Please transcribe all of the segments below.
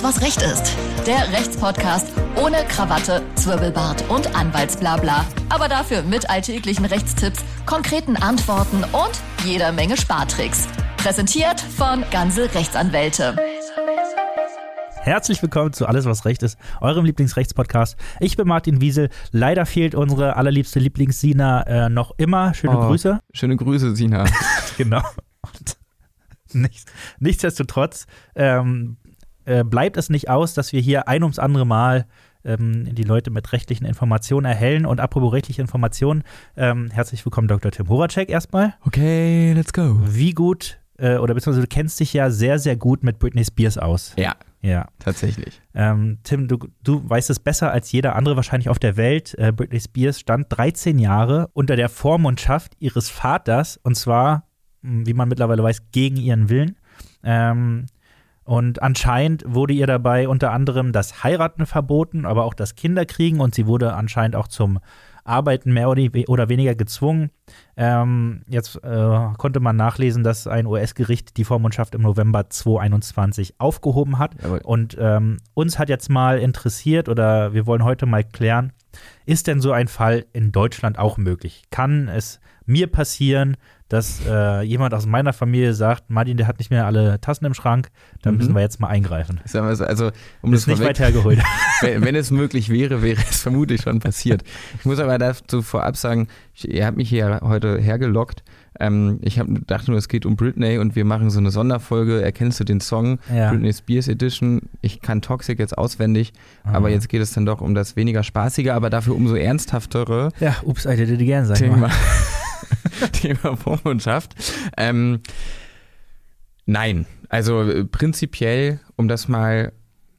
Alles, was Recht ist. Der Rechtspodcast ohne Krawatte, Zwirbelbart und Anwaltsblabla. Aber dafür mit alltäglichen Rechtstipps, konkreten Antworten und jeder Menge Spartricks. Präsentiert von Ganze Rechtsanwälte. Herzlich willkommen zu Alles, was Recht ist, eurem Lieblingsrechtspodcast. Ich bin Martin Wiesel. Leider fehlt unsere allerliebste Lieblings-Sina äh, noch immer. Schöne Oh, Grüße. Schöne Grüße, Sina. genau. Und nichts, nichtsdestotrotz ähm, äh, bleibt es nicht aus, dass wir hier ein ums andere Mal ähm, die Leute mit rechtlichen Informationen erhellen. Und apropos rechtliche Informationen, ähm, herzlich willkommen, Dr. Tim Horacek erstmal. Okay, let's go. Wie gut, äh, oder beziehungsweise du kennst dich ja sehr, sehr gut mit Britney Spears aus. Ja, Ja. tatsächlich. Ähm, Tim, du, du weißt es besser als jeder andere wahrscheinlich auf der Welt. Äh, Britney Spears stand 13 Jahre unter der Vormundschaft ihres Vaters und zwar, mh, wie man mittlerweile weiß, gegen ihren Willen. Ähm, und anscheinend wurde ihr dabei unter anderem das Heiraten verboten, aber auch das Kinderkriegen und sie wurde anscheinend auch zum Arbeiten mehr oder we- oder weniger gezwungen. Ähm, jetzt äh, konnte man nachlesen, dass ein US-Gericht die Vormundschaft im November 2021 aufgehoben hat. Jawohl. Und ähm, uns hat jetzt mal interessiert oder wir wollen heute mal klären, ist denn so ein Fall in Deutschland auch möglich? Kann es mir passieren, dass äh, jemand aus meiner Familie sagt, Martin, der hat nicht mehr alle Tassen im Schrank, da Mhm. müssen wir jetzt mal eingreifen. So, also, um Das das ist nicht weit hergeholt. wenn, wenn es möglich wäre, wäre es vermutlich schon passiert. Ich muss aber dazu vorab sagen, ich, ihr habt mich hier heute hergelockt. Ähm, ich hab, dachte nur, es geht um Britney und wir machen so eine Sonderfolge. Erkennst du den Song? Ja. Britney Spears Edition. Ich kann Toxic jetzt auswendig, aber Ah. jetzt geht es dann doch um das weniger spaßige, aber dafür umso ernsthaftere Ja, ups, I did it again, sag ich Thema, mal. Thema Vormundschaft. Ähm, nein, also äh, prinzipiell, um das mal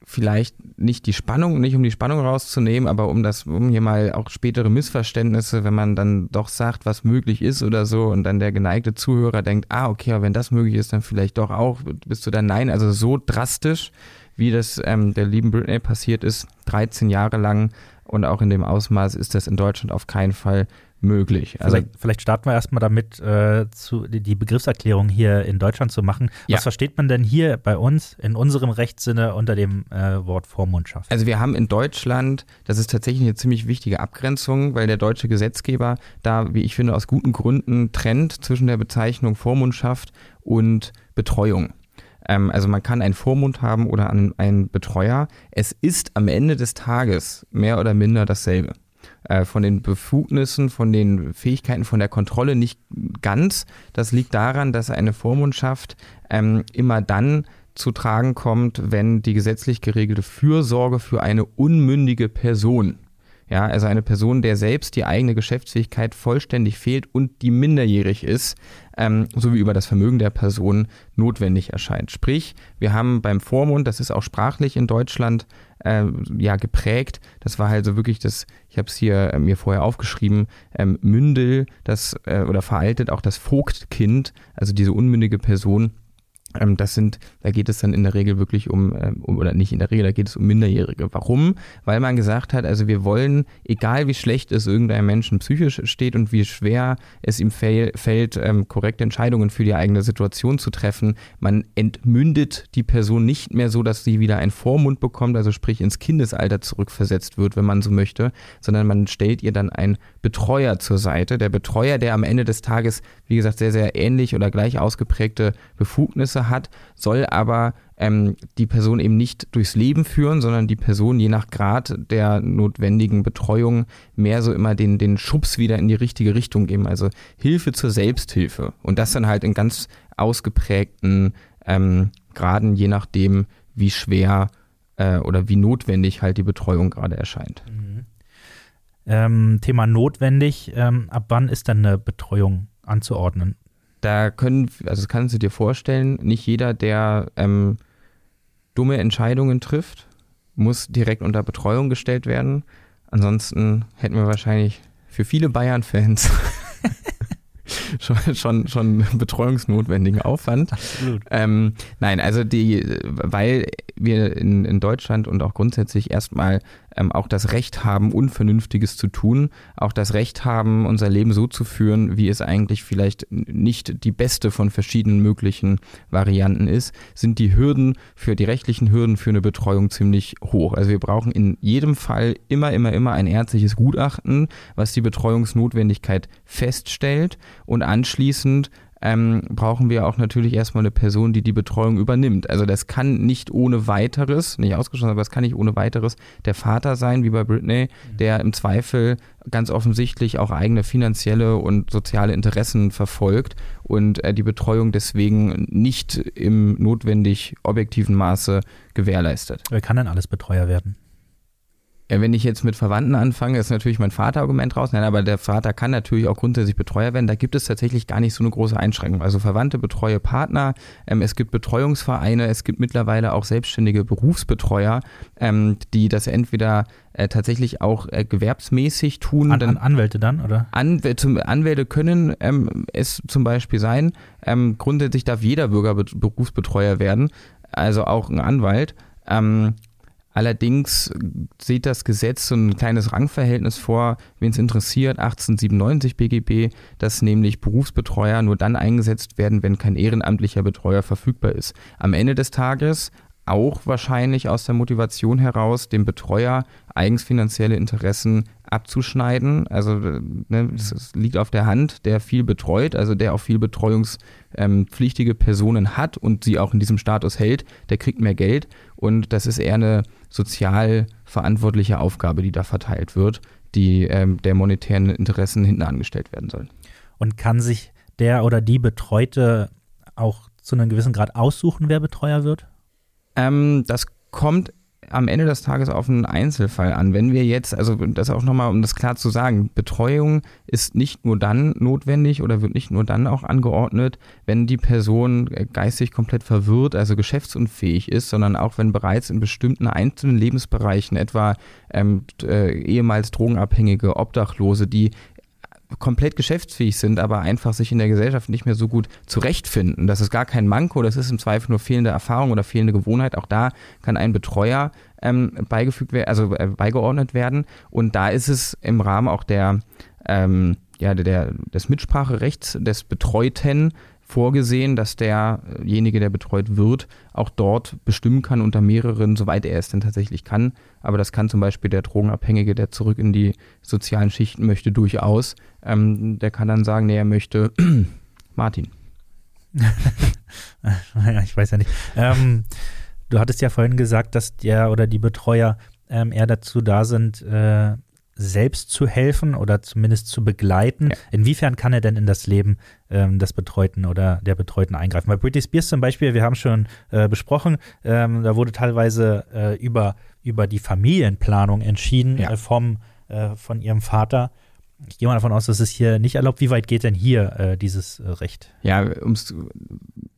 vielleicht nicht die Spannung, nicht um die Spannung rauszunehmen, aber um das, um hier mal auch spätere Missverständnisse, wenn man dann doch sagt, was möglich ist oder so und dann der geneigte Zuhörer denkt, ah, okay, aber wenn das möglich ist, dann vielleicht doch auch, bist du dann nein, also so drastisch, wie das ähm, der lieben Britney passiert ist, 13 Jahre lang und auch in dem Ausmaß ist das in Deutschland auf keinen Fall möglich. Also vielleicht, vielleicht starten wir erstmal damit, äh, zu, die, Begriffserklärung hier in Deutschland zu machen. Ja. Was versteht man denn hier bei uns in unserem Rechtssinne unter dem äh, Wort Vormundschaft? Also wir haben in Deutschland, das ist tatsächlich eine ziemlich wichtige Abgrenzung, weil der deutsche Gesetzgeber da, wie ich finde, aus guten Gründen trennt zwischen der Bezeichnung Vormundschaft und Betreuung. Ähm, also man kann einen Vormund haben oder einen, einen Betreuer. Es ist am Ende des Tages mehr oder minder dasselbe. Äh, von den Befugnissen, von den Fähigkeiten, von der Kontrolle nicht ganz. Das liegt daran, dass eine Vormundschaft ähm, immer dann zu tragen kommt, wenn die gesetzlich geregelte Fürsorge für eine unmündige Person, ja, also eine Person, der selbst die eigene Geschäftsfähigkeit vollständig fehlt und die minderjährig ist, ähm, sowie über das Vermögen der Person notwendig erscheint. Sprich, wir haben beim Vormund, das ist auch sprachlich in Deutschland äh, ja geprägt, das war halt so wirklich das, ich habe es hier äh, mir vorher aufgeschrieben, ähm, Mündel, das äh, oder veraltet auch das Vogtkind, also diese unmündige Person, das sind, da geht es dann in der Regel wirklich um, ähm, um, oder nicht in der Regel, da geht es um Minderjährige. Warum? Weil man gesagt hat, also wir wollen, egal wie schlecht es irgendeinem Menschen psychisch steht und wie schwer es ihm fäll, fällt, ähm, korrekte Entscheidungen für die eigene Situation zu treffen, man entmündet die Person nicht mehr so, dass sie wieder einen Vormund bekommt, also sprich ins Kindesalter zurückversetzt wird, wenn man so möchte, sondern man stellt ihr dann einen Betreuer zur Seite. Der Betreuer, der am Ende des Tages, wie gesagt, sehr, sehr ähnlich oder gleich ausgeprägte Befugnisse hat, soll aber ähm, die Person eben nicht durchs Leben führen, sondern die Person je nach Grad der notwendigen Betreuung mehr so immer den, den Schubs wieder in die richtige Richtung geben. Also Hilfe zur Selbsthilfe. Und das dann halt in ganz ausgeprägten ähm, Graden, je nachdem, wie schwer äh, oder wie notwendig halt die Betreuung gerade erscheint. Ähm, Thema notwendig. Ähm, ab wann ist dann eine Betreuung anzuordnen? Da können, also das kannst du dir vorstellen, nicht jeder, der ähm, dumme Entscheidungen trifft, muss direkt unter Betreuung gestellt werden. Ansonsten hätten wir wahrscheinlich für viele Bayern-Fans schon, schon, schon betreuungsnotwendigen Aufwand. Absolut. Ähm, nein, also die, weil wir in, in Deutschland und auch grundsätzlich erstmal ähm, auch das Recht haben, Unvernünftiges zu tun, auch das Recht haben, unser Leben so zu führen, wie es eigentlich vielleicht nicht die beste von verschiedenen möglichen Varianten ist, sind die Hürden für die rechtlichen Hürden für eine Betreuung ziemlich hoch. Also wir brauchen in jedem Fall immer, immer, immer ein ärztliches Gutachten, was die Betreuungsnotwendigkeit feststellt und anschließend ähm, brauchen wir auch natürlich erstmal eine Person, die die Betreuung übernimmt. Also das kann nicht ohne weiteres, nicht ausgeschlossen, aber das kann nicht ohne weiteres der Vater sein, wie bei Britney, mhm. der im Zweifel ganz offensichtlich auch eigene finanzielle und soziale Interessen verfolgt und äh, die Betreuung deswegen nicht im notwendig objektiven Maße gewährleistet. Wer kann denn alles Betreuer werden? Ja, wenn ich jetzt mit Verwandten anfange, ist natürlich mein Vaterargument raus. Nein, aber der Vater kann natürlich auch grundsätzlich Betreuer werden. Da gibt es tatsächlich gar nicht so eine große Einschränkung. Also Verwandte betreue Partner, ähm, es gibt Betreuungsvereine, es gibt mittlerweile auch selbstständige Berufsbetreuer, ähm, die das entweder äh, tatsächlich auch äh, gewerbsmäßig tun. An, an Anwälte dann, oder? Anwälte, Anwälte können ähm, es zum Beispiel sein. Ähm, grundsätzlich darf jeder Bürger Berufsbetreuer werden, also auch ein Anwalt. Ähm, Allerdings sieht das Gesetz so ein kleines Rangverhältnis vor, wen es interessiert, 1897 BGB, dass nämlich Berufsbetreuer nur dann eingesetzt werden, wenn kein ehrenamtlicher Betreuer verfügbar ist. Am Ende des Tages auch wahrscheinlich aus der Motivation heraus, dem Betreuer eigens finanzielle Interessen abzuschneiden. Also ne, das liegt auf der Hand, der viel betreut, also der auch viel betreuungspflichtige Personen hat und sie auch in diesem Status hält, der kriegt mehr Geld. Und das ist eher eine sozial verantwortliche Aufgabe, die da verteilt wird, die ähm, der monetären Interessen hinten angestellt werden soll. Und kann sich der oder die Betreute auch zu einem gewissen Grad aussuchen, wer Betreuer wird? Ähm, das kommt am Ende des Tages auf einen Einzelfall an. Wenn wir jetzt, also das auch nochmal, um das klar zu sagen, Betreuung ist nicht nur dann notwendig oder wird nicht nur dann auch angeordnet, wenn die Person geistig komplett verwirrt, also geschäftsunfähig ist, sondern auch wenn bereits in bestimmten einzelnen Lebensbereichen, etwa ähm, äh, ehemals Drogenabhängige, Obdachlose, die komplett geschäftsfähig sind, aber einfach sich in der Gesellschaft nicht mehr so gut zurechtfinden. Das ist gar kein Manko, das ist im Zweifel nur fehlende Erfahrung oder fehlende Gewohnheit. Auch da kann ein Betreuer ähm, beigefügt werden, also äh, beigeordnet werden. Und da ist es im Rahmen auch der, ähm, ja, der, des Mitspracherechts des Betreuten vorgesehen, dass derjenige, der betreut wird, auch dort bestimmen kann unter mehreren, soweit er es denn tatsächlich kann. Aber das kann zum Beispiel der Drogenabhängige, der zurück in die sozialen Schichten möchte, durchaus. Ähm, der kann dann sagen, nee, er möchte Martin. ich weiß ja nicht. Ähm, du hattest ja vorhin gesagt, dass der oder die Betreuer ähm, eher dazu da sind, äh, selbst zu helfen oder zumindest zu begleiten. Ja. Inwiefern kann er denn in das Leben ähm, des Betreuten oder der Betreuten eingreifen? Bei Britney Spears zum Beispiel, wir haben schon äh, besprochen, ähm, da wurde teilweise äh, über, über die Familienplanung entschieden ja. äh, vom, äh, von ihrem Vater. Ich gehe mal davon aus, dass es hier nicht erlaubt. Wie weit geht denn hier äh, dieses äh, Recht? Ja, um es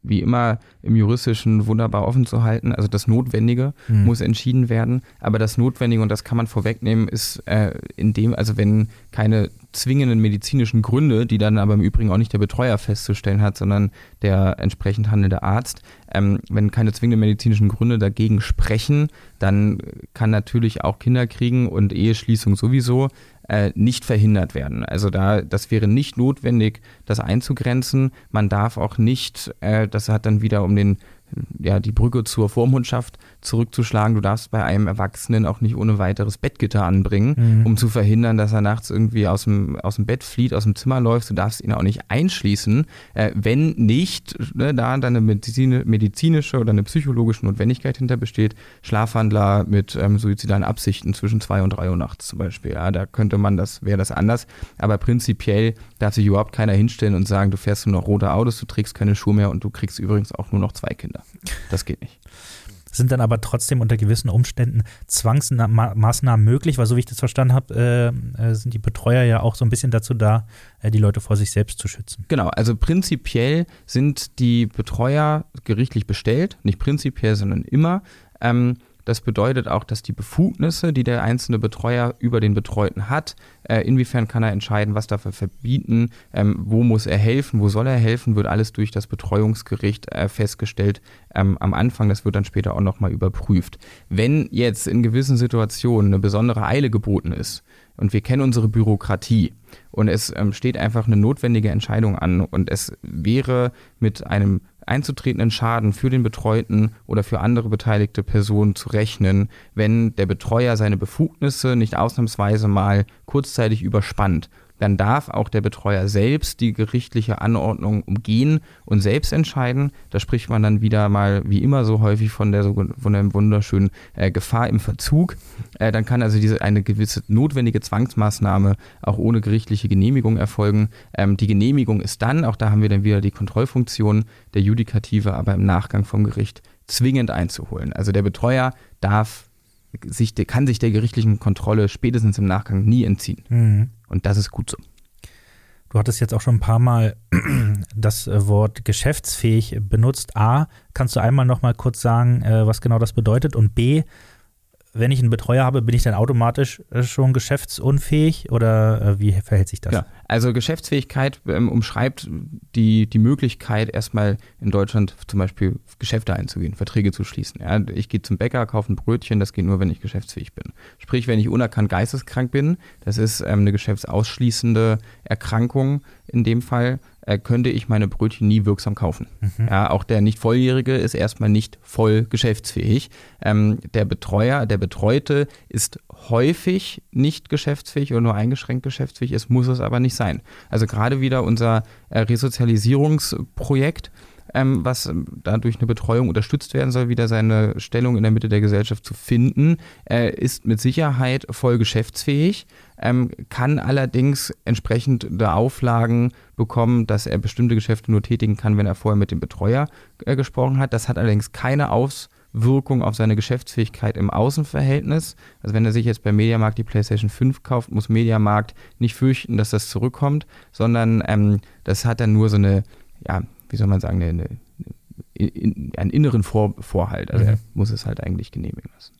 wie immer im Juristischen wunderbar offen zu halten. Also das Notwendige mhm. muss entschieden werden. Aber das Notwendige, und das kann man vorwegnehmen, ist äh, in dem, also wenn keine zwingenden medizinischen Gründe, die dann aber im Übrigen auch nicht der Betreuer festzustellen hat, sondern der entsprechend handelnde Arzt, ähm, wenn keine zwingenden medizinischen Gründe dagegen sprechen, dann kann natürlich auch Kinder kriegen und Eheschließung sowieso äh, nicht verhindert werden. Also da, das wäre nicht notwendig, das einzugrenzen. Man darf auch nicht, äh, das hat dann wieder um den ja, die Brücke zur Vormundschaft zurückzuschlagen. Du darfst bei einem Erwachsenen auch nicht ohne weiteres Bettgitter anbringen, mhm. um zu verhindern, dass er nachts irgendwie aus dem, aus dem Bett flieht, aus dem Zimmer läuft. Du darfst ihn auch nicht einschließen, äh, wenn nicht ne, da dann eine Medizin, medizinische oder eine psychologische Notwendigkeit hinter besteht. Schlafwandler mit ähm, suizidalen Absichten zwischen zwei und drei Uhr nachts zum Beispiel. Ja, da könnte man das, wäre das anders. Aber prinzipiell darf sich überhaupt keiner hinstellen und sagen, du fährst nur noch rote Autos, du trägst keine Schuhe mehr und du kriegst übrigens auch nur noch zwei Kinder. Das geht nicht. Sind dann aber trotzdem unter gewissen Umständen Zwangsmaßnahmen möglich, weil so wie ich das verstanden habe, äh, äh, sind die Betreuer ja auch so ein bisschen dazu da, äh, die Leute vor sich selbst zu schützen. Genau, also prinzipiell sind die Betreuer gerichtlich bestellt, nicht prinzipiell, sondern immer. Ähm, Das bedeutet auch, dass die Befugnisse, die der einzelne Betreuer über den Betreuten hat, äh, inwiefern kann er entscheiden, was darf er verbieten, ähm, wo muss er helfen, wo soll er helfen, wird alles durch das Betreuungsgericht äh, festgestellt ähm, am Anfang. Das wird dann später auch nochmal überprüft. Wenn jetzt in gewissen Situationen eine besondere Eile geboten ist und wir kennen unsere Bürokratie und es ähm, steht einfach eine notwendige Entscheidung an und es wäre mit einem einzutretenden Schaden für den Betreuten oder für andere beteiligte Personen zu rechnen, wenn der Betreuer seine Befugnisse nicht ausnahmsweise mal kurzzeitig überspannt dann darf auch der Betreuer selbst die gerichtliche Anordnung umgehen und selbst entscheiden. Da spricht man dann wieder mal, wie immer so häufig, von der, von der wunderschönen äh, Gefahr im Verzug. Äh, dann kann also diese eine gewisse notwendige Zwangsmaßnahme auch ohne gerichtliche Genehmigung erfolgen. Ähm, die Genehmigung ist dann, auch da haben wir dann wieder die Kontrollfunktion der Judikative, aber im Nachgang vom Gericht zwingend einzuholen. Also der Betreuer darf sich, kann sich der gerichtlichen Kontrolle spätestens im Nachgang nie entziehen. Mhm. Und das ist gut so. Du hattest jetzt auch schon ein paar Mal das äh, Wort geschäftsfähig benutzt. A, kannst du einmal noch mal kurz sagen, äh, was genau das bedeutet? Und B, wenn ich einen Betreuer habe, bin ich dann automatisch äh, schon geschäftsunfähig oder äh, wie verhält sich das? Ja, also Geschäftsfähigkeit ähm, umschreibt die, die Möglichkeit, erstmal in Deutschland zum Beispiel Geschäfte einzugehen, Verträge zu schließen. Ja, ich gehe zum Bäcker, kaufe ein Brötchen, das geht nur, wenn ich geschäftsfähig bin. Sprich, wenn ich unerkannt geisteskrank bin, das ist ähm, eine geschäftsausschließende Erkrankung in dem Fall, äh, könnte ich meine Brötchen nie wirksam kaufen. Mhm. Ja, auch der nicht Volljährige ist erstmal nicht voll geschäftsfähig. Ähm, der Betreuer, der Betreute ist häufig nicht geschäftsfähig oder nur eingeschränkt geschäftsfähig. Es muss es aber nicht sein. Also gerade wieder unser äh, Resozialisierungsprojekt ähm, was ähm, dadurch eine Betreuung unterstützt werden soll, wieder seine Stellung in der Mitte der Gesellschaft zu finden, äh, ist mit Sicherheit voll geschäftsfähig, ähm, kann allerdings entsprechende Auflagen bekommen, dass er bestimmte Geschäfte nur tätigen kann, wenn er vorher mit dem Betreuer äh, gesprochen hat. Das hat allerdings keine Auswirkung auf seine Geschäftsfähigkeit im Außenverhältnis. Also wenn er sich jetzt bei Mediamarkt die PlayStation 5 kauft, muss Mediamarkt nicht fürchten, dass das zurückkommt, sondern ähm, das hat dann nur so eine ja, wie soll man sagen, eine, eine, in, einen inneren Vor Vorhalt. Also mhm. er muss es halt eigentlich genehmigen lassen.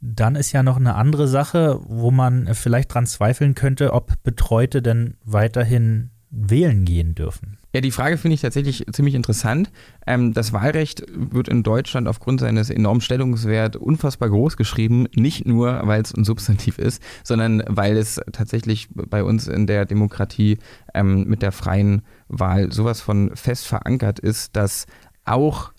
Dann ist ja noch eine andere Sache, wo man vielleicht dran zweifeln könnte, ob Betreute denn weiterhin wählen gehen dürfen. Ja, die Frage finde ich tatsächlich ziemlich interessant. Ähm, das Wahlrecht wird in Deutschland aufgrund seines enormen Stellungswerts unfassbar groß geschrieben. Nicht nur, weil es ein Substantiv ist, sondern weil es tatsächlich bei uns in der Demokratie ähm, mit der freien Wahl sowas von fest verankert ist, dass auch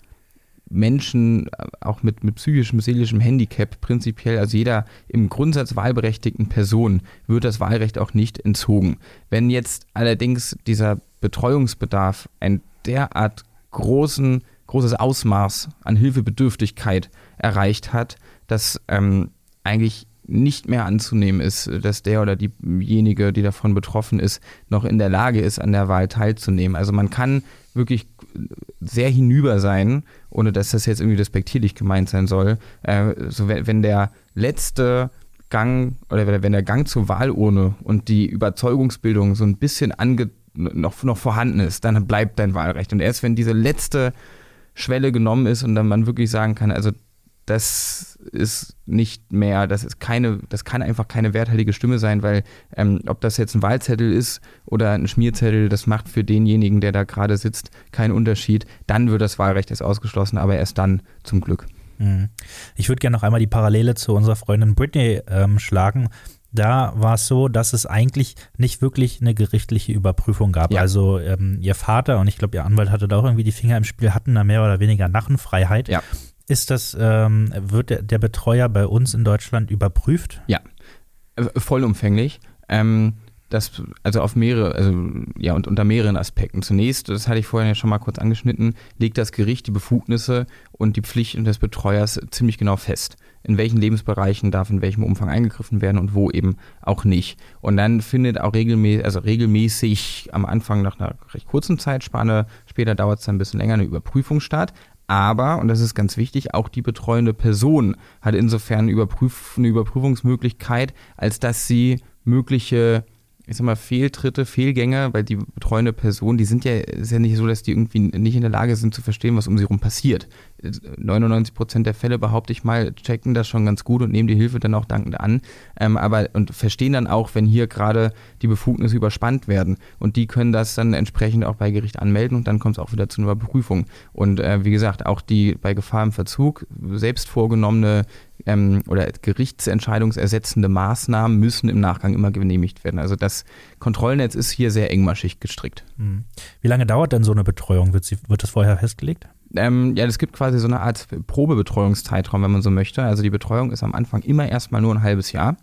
Menschen, auch mit, mit psychischem, seelischem Handicap prinzipiell, also jeder im Grundsatz wahlberechtigten Person, wird das Wahlrecht auch nicht entzogen. Wenn jetzt allerdings dieser Betreuungsbedarf ein derart großen, großes Ausmaß an Hilfebedürftigkeit erreicht hat, dass ähm, eigentlich nicht mehr anzunehmen ist, dass der oder diejenige, die davon betroffen ist, noch in der Lage ist, an der Wahl teilzunehmen. Also man kann wirklich sehr hinüber sein, ohne dass das jetzt irgendwie despektierlich gemeint sein soll. Äh, so wenn der letzte Gang oder wenn der Gang zur Wahlurne und die Überzeugungsbildung so ein bisschen ange noch, noch vorhanden ist, dann bleibt dein Wahlrecht. Und erst wenn diese letzte Schwelle genommen ist und dann man wirklich sagen kann, also das ist nicht mehr, das ist keine, das kann einfach keine werthaltige Stimme sein, weil ähm, ob das jetzt ein Wahlzettel ist oder ein Schmierzettel, das macht für denjenigen, der da gerade sitzt, keinen Unterschied. Dann wird das Wahlrecht erst ausgeschlossen, aber erst dann zum Glück. Mhm. Ich würde gerne noch einmal die Parallele zu unserer Freundin Britney ähm, schlagen. Da war es so, dass es eigentlich nicht wirklich eine gerichtliche Überprüfung gab. Ja. Also ähm, ihr Vater und ich glaube, ihr Anwalt hatte da auch irgendwie die Finger im Spiel, hatten da mehr oder weniger Narrenfreiheit. Ja. Ist das, ähm, wird der, der, Betreuer bei uns in Deutschland überprüft? Ja, äh, vollumfänglich. Ähm, das, also auf mehrere, also ja, und unter mehreren Aspekten. Zunächst, das hatte ich vorhin ja schon mal kurz angeschnitten, legt das Gericht die Befugnisse und die Pflichten des Betreuers ziemlich genau fest. In welchen Lebensbereichen darf in welchem Umfang eingegriffen werden und wo eben auch nicht. Und dann findet auch regelmäßig, also regelmäßig am Anfang nach einer recht kurzen Zeitspanne, später dauert es dann ein bisschen länger, eine Überprüfung statt. Aber, und das ist ganz wichtig, auch die betreuende Person hat insofern eine, Überprüf eine Überprüfungsmöglichkeit, als dass sie mögliche ich sag mal, Fehltritte, Fehlgänge, weil die betreuende Person, die sind ja, ist ja nicht so, dass die irgendwie nicht in der Lage sind zu verstehen, was um sie herum passiert. 99 Prozent der Fälle, behaupte ich mal, checken das schon ganz gut und nehmen die Hilfe dann auch dankend an. Ähm, aber und verstehen dann auch, wenn hier gerade die Befugnisse überspannt werden. Und die können das dann entsprechend auch bei Gericht anmelden und dann kommt es auch wieder zu einer Überprüfung. Und äh, wie gesagt, auch die bei Gefahr im Verzug selbst vorgenommene ähm, oder gerichtsentscheidungsersetzende Maßnahmen müssen im Nachgang immer genehmigt werden. Also das Kontrollnetz ist hier sehr engmaschig gestrickt. Hm. Wie lange dauert denn so eine Betreuung? Wird, sie, wird das vorher festgelegt? Ähm, ja, es gibt quasi so eine Art Probebetreuungszeitraum, wenn man so möchte. Also die Betreuung ist am Anfang immer erstmal nur ein halbes Jahr.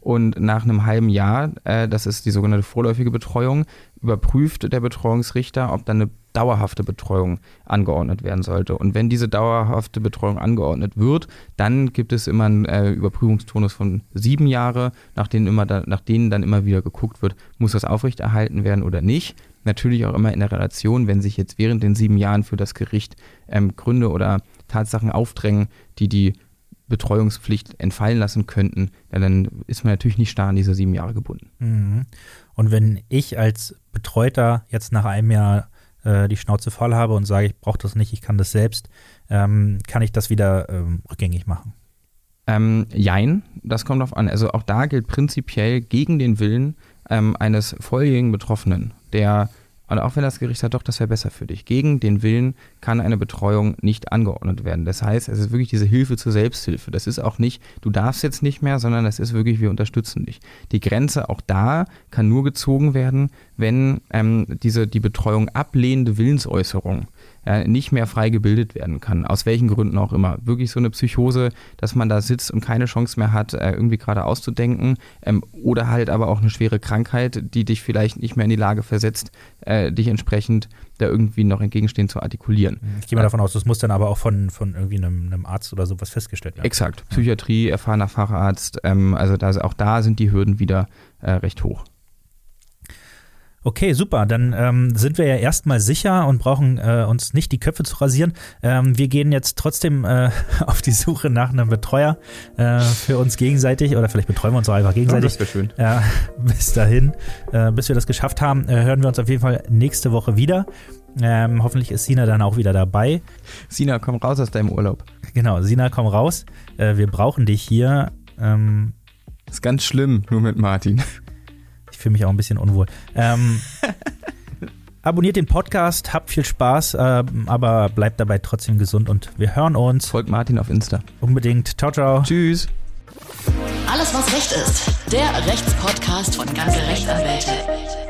Und nach einem halben Jahr, äh, das ist die sogenannte vorläufige Betreuung, überprüft der Betreuungsrichter, ob dann eine dauerhafte Betreuung angeordnet werden sollte. Und wenn diese dauerhafte Betreuung angeordnet wird, dann gibt es immer einen äh, Überprüfungstonus von sieben Jahre, nach nach denen dann immer wieder geguckt wird, muss das aufrechterhalten werden oder nicht. Natürlich auch immer in der Relation, wenn sich jetzt während den sieben Jahren für das Gericht ähm, Gründe oder Tatsachen aufdrängen, die die Betreuungspflicht entfallen lassen könnten, dann ist man natürlich nicht starr an diese sieben Jahre gebunden. Mhm. Und wenn ich als Betreuter jetzt nach einem Jahr äh, die Schnauze voll habe und sage, ich brauche das nicht, ich kann das selbst, ähm, kann ich das wieder ähm, rückgängig machen? Ähm, jein, das kommt darauf an. Also auch da gilt prinzipiell gegen den Willen ähm, eines volljährigen Betroffenen, der und auch wenn das Gericht sagt, doch, das wäre besser für dich. Gegen den Willen kann eine Betreuung nicht angeordnet werden. Das heißt, es ist wirklich diese Hilfe zur Selbsthilfe. Das ist auch nicht, du darfst jetzt nicht mehr, sondern das ist wirklich, wir unterstützen dich. Die Grenze auch da kann nur gezogen werden, wenn ähm, diese, die Betreuung ablehnende Willensäußerung äh, nicht mehr frei gebildet werden kann, aus welchen Gründen auch immer. Wirklich so eine Psychose, dass man da sitzt und keine Chance mehr hat, äh, irgendwie gerade auszudenken ähm, oder halt aber auch eine schwere Krankheit, die dich vielleicht nicht mehr in die Lage versetzt, äh, dich entsprechend da irgendwie noch entgegenstehen zu artikulieren. Ich gehe mal davon aus, das muss dann aber auch von, von irgendwie einem, einem Arzt oder sowas festgestellt werden. Exakt. Psychiatrie, erfahrener Facharzt, ähm, also da, auch da sind die Hürden wieder äh, recht hoch. Okay, super. Dann ähm, sind wir ja erstmal sicher und brauchen äh, uns nicht die Köpfe zu rasieren. Ähm, wir gehen jetzt trotzdem äh, auf die Suche nach einem Betreuer äh, für uns gegenseitig oder vielleicht betreuen wir uns auch einfach gegenseitig. Ja, das schön. Ja, bis dahin, äh, bis wir das geschafft haben, äh, hören wir uns auf jeden Fall nächste Woche wieder. Ähm, hoffentlich ist Sina dann auch wieder dabei. Sina, komm raus aus deinem Urlaub. Genau, Sina, komm raus. Äh, wir brauchen dich hier. Ähm, ist ganz schlimm, nur mit Martin. Ich fühle mich auch ein bisschen unwohl. Ähm, abonniert den Podcast, habt viel Spaß, äh, aber bleibt dabei trotzdem gesund und wir hören uns. Folgt Martin auf Insta. Unbedingt. Ciao, ciao. Tschüss. Alles, was Recht ist. Der Rechtspodcast von ganze Rechtsanwälte.